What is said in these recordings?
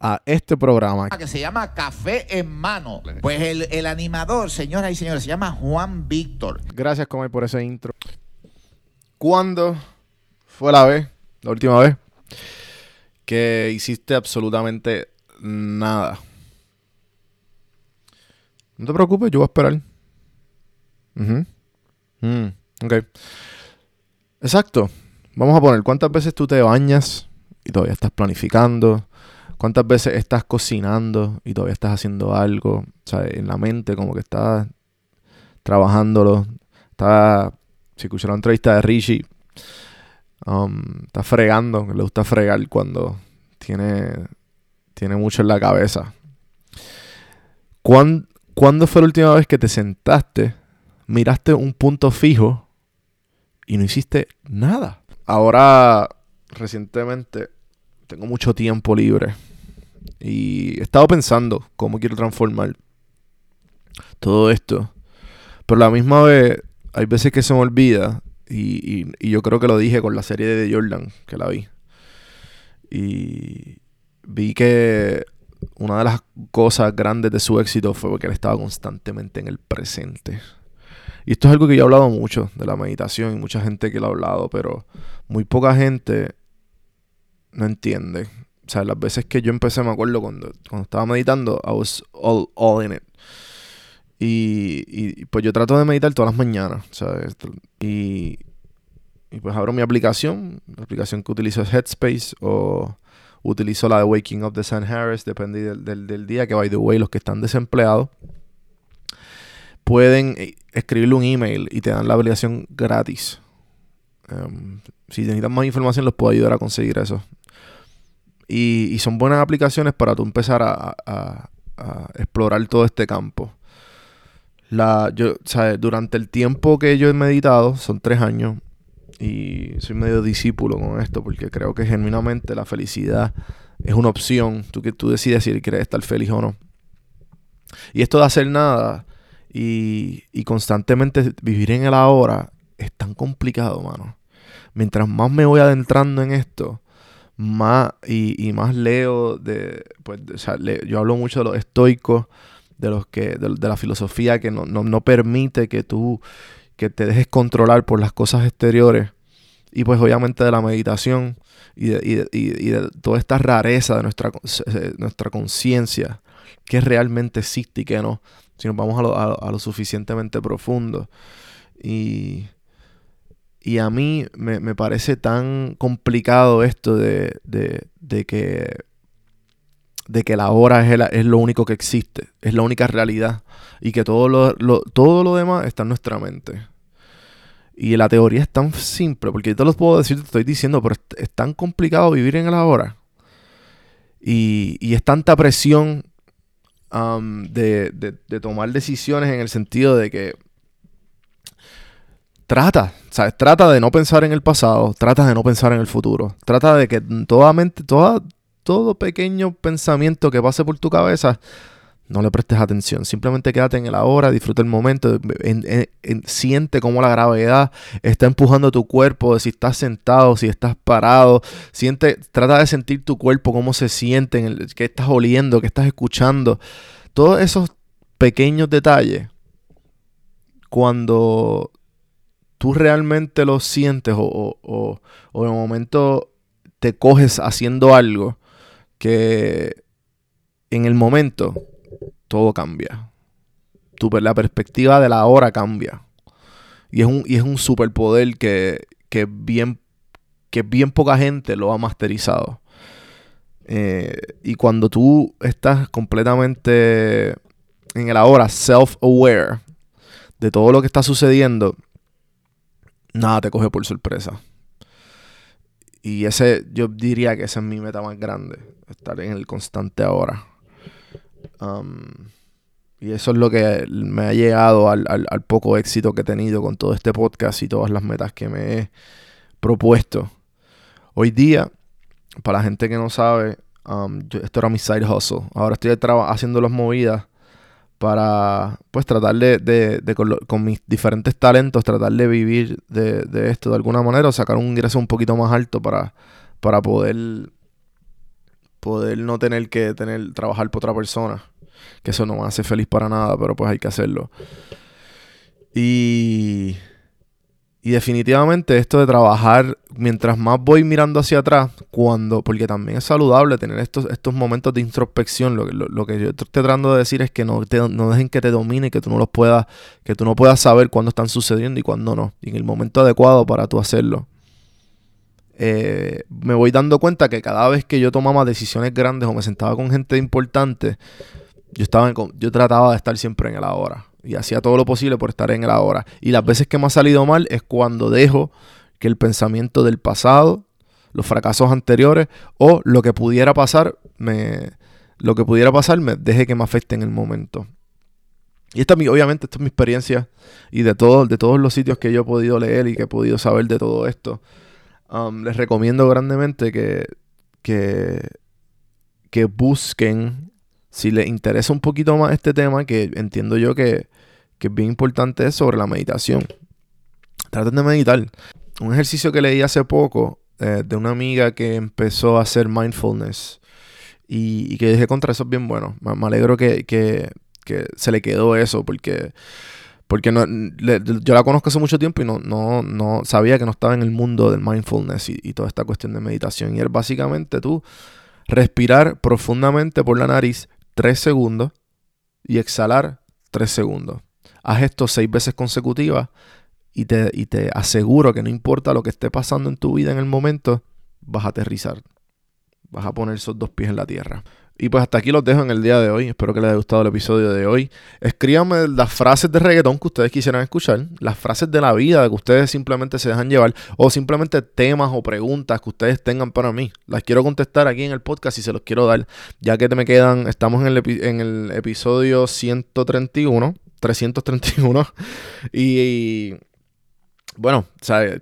a este programa. Que se llama Café en Mano. Pues el, animador, señoras y señores, se llama Juan Víctor. Gracias, Comer, por ese intro. ¿Cuándo fue la vez, la última vez, que hiciste absolutamente nada? No te preocupes, yo voy a esperar. Mm, ok. Exacto. Vamos a poner cuántas veces tú te bañas y todavía estás planificando ¿Cuántas veces estás cocinando y todavía estás haciendo algo? O sea, en la mente, como que estás trabajándolo. Está, si escucharon la entrevista de Richie, um, está fregando, le gusta fregar cuando tiene, tiene mucho en la cabeza. ¿Cuándo fue la última vez que te sentaste, miraste un punto fijo y no hiciste nada? Ahora, recientemente, tengo mucho tiempo libre y he estado pensando cómo quiero transformar todo esto. Pero a la misma vez, hay veces que se me olvida. Y, yo creo que lo dije con la serie de Jordan, que la vi. Y vi que una de las cosas grandes de su éxito fue que él estaba constantemente en el presente. Y esto es algo que yo he hablado mucho de la meditación y mucha gente que lo ha hablado, pero muy poca gente no entiende o sea, las veces que yo empecé, me acuerdo cuando, cuando estaba meditando, I was all, all in it. Y, y, pues yo trato de meditar todas las mañanas, ¿sabes? Y, y pues abro mi aplicación, la aplicación que utilizo es Headspace o utilizo la de Waking Up de San Harris, depende del, del, día, que by the way, los que están desempleados pueden eh, escribirle un email y te dan la aplicación gratis. Um, si necesitan más información, los puedo ayudar a conseguir eso. Y, son buenas aplicaciones para tú empezar a, explorar todo este campo. La, yo, Durante el tiempo que yo he meditado, son tres años, y soy medio discípulo con esto, porque creo que genuinamente la felicidad es una opción. Tú, que tú decides si quieres estar feliz o no. Y esto de hacer nada y, y constantemente vivir en el ahora es tan complicado, mano. Mientras más me voy adentrando en esto, más y, más leo de, pues, yo hablo mucho de los estoicos, de los que, de, la filosofía que no, permite que tú, que te dejes controlar por las cosas exteriores. Y pues obviamente de la meditación y de, y de toda esta rareza de nuestra, nuestra conciencia, que realmente existe y que no. si nos vamos a lo, a lo suficientemente profundo. Y, y a mí me, parece tan complicado esto de, que, de que la hora es, es, lo único que existe, es la única realidad y que todo lo, todo lo demás está en nuestra mente. Y la teoría es tan simple, porque yo te lo puedo decir, te estoy diciendo, pero es, tan complicado vivir en el ahora. Y, y es tanta presión de, de tomar decisiones en el sentido de que trata, ¿sabes? Trata de no pensar en el pasado, trata de no pensar en el futuro. Trata de que toda mente, toda, todo pequeño pensamiento que pase por tu cabeza, no le prestes atención. Simplemente quédate en el ahora, disfruta el momento, siente cómo la gravedad está empujando tu cuerpo, si estás sentado, si estás parado. Siente, trata de sentir tu cuerpo, cómo se siente, en qué estás oliendo, qué estás escuchando. Todos esos pequeños detalles, cuando tú realmente lo sientes o, en un momento te coges haciendo algo que en el momento todo cambia. La perspectiva de la hora cambia. Y es un, y es un superpoder que, que, bien, que bien poca gente lo ha masterizado. Eh, y cuando tú estás completamente en el ahora, self-aware de todo lo que está sucediendo, nada te coge por sorpresa. Y ese, yo diría que esa es mi meta más grande, estar en el constante ahora. Um, y eso es lo que me ha llegado al, poco éxito que he tenido con todo este podcast y todas las metas que me he propuesto. Hoy día, para la gente que no sabe, um, esto era mi side hustle. Ahora estoy haciendo las movidas para pues tratar de, con, mis diferentes talentos, tratar de vivir de, esto de alguna manera o sacar un ingreso un poquito más alto para, para poder, poder no tener que tener, trabajar por otra persona. Que eso no me hace feliz para nada, pero pues hay que hacerlo. Y y definitivamente esto de trabajar, mientras más voy mirando hacia atrás, cuando, porque también es saludable tener estos, estos momentos de introspección, lo, que yo estoy tratando de decir es que no, no dejen que te domine, que tú no los puedas, que tú no puedas saber cuándo están sucediendo y cuándo no, y en el momento adecuado para tú hacerlo. Eh, me voy dando cuenta que cada vez que yo tomaba decisiones grandes o me sentaba con gente importante, yo, estaba yo trataba de estar siempre en el ahora y hacía todo lo posible por estar en el ahora. Y las veces que me ha salido mal es cuando dejo que el pensamiento del pasado, los fracasos anteriores o lo que pudiera pasar, me, lo que pudiera pasar me deje que me afecte en el momento. Y esta, obviamente, esta es mi experiencia y de, todo, de todos los sitios que yo he podido leer y que he podido saber de todo esto. Um, les recomiendo grandemente que, que, que busquen, si les interesa un poquito más este tema, que entiendo yo que, que es bien importante sobre la meditación. Traten de meditar. Un ejercicio que leí hace poco eh, de una amiga que empezó a hacer mindfulness y, que dije contra eso es bien bueno. Me, alegro que, se le quedó eso porque, porque no, yo la conozco hace mucho tiempo y no, no, no sabía que no estaba en el mundo del mindfulness y, y toda esta cuestión de meditación. Y es básicamente tú respirar profundamente por la nariz tres segundos y exhalar tres segundos haz esto seis veces consecutivas y te, y te aseguro que no importa lo que esté pasando en tu vida en el momento, vas a aterrizar. Vas a poner esos dos pies en la tierra. Y pues hasta aquí los dejo en el día de hoy. Espero que les haya gustado el episodio de hoy. Escríbanme las frases de reggaetón que ustedes quisieran escuchar, las frases de la vida que ustedes simplemente se dejan llevar, o simplemente temas o preguntas que ustedes tengan para mí. Las quiero contestar aquí en el podcast y se los quiero dar, ya que me quedan, estamos en el, en el episodio 131 331. Y, bueno,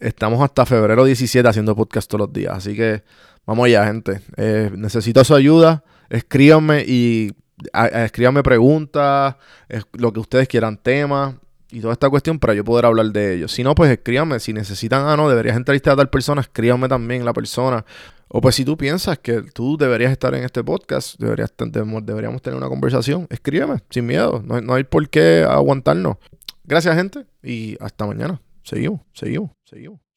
estamos hasta febrero 17 haciendo podcast todos los días. Así que vamos allá, gente. Eh, necesito su ayuda. Escríbanme y escríbanme preguntas, lo que ustedes quieran, temas y toda esta cuestión para yo poder hablar de ellos. Si no, pues escríbanme. Si necesitan, ah, no, deberías entrevistar a tal persona, escríbanme también la persona. O pues si tú piensas que tú deberías estar en este podcast, deberías, deberíamos tener una conversación, escríbeme, sin miedo. No, no hay por qué aguantarnos. Gracias, gente. Y hasta mañana. Seguimos, seguimos, seguimos.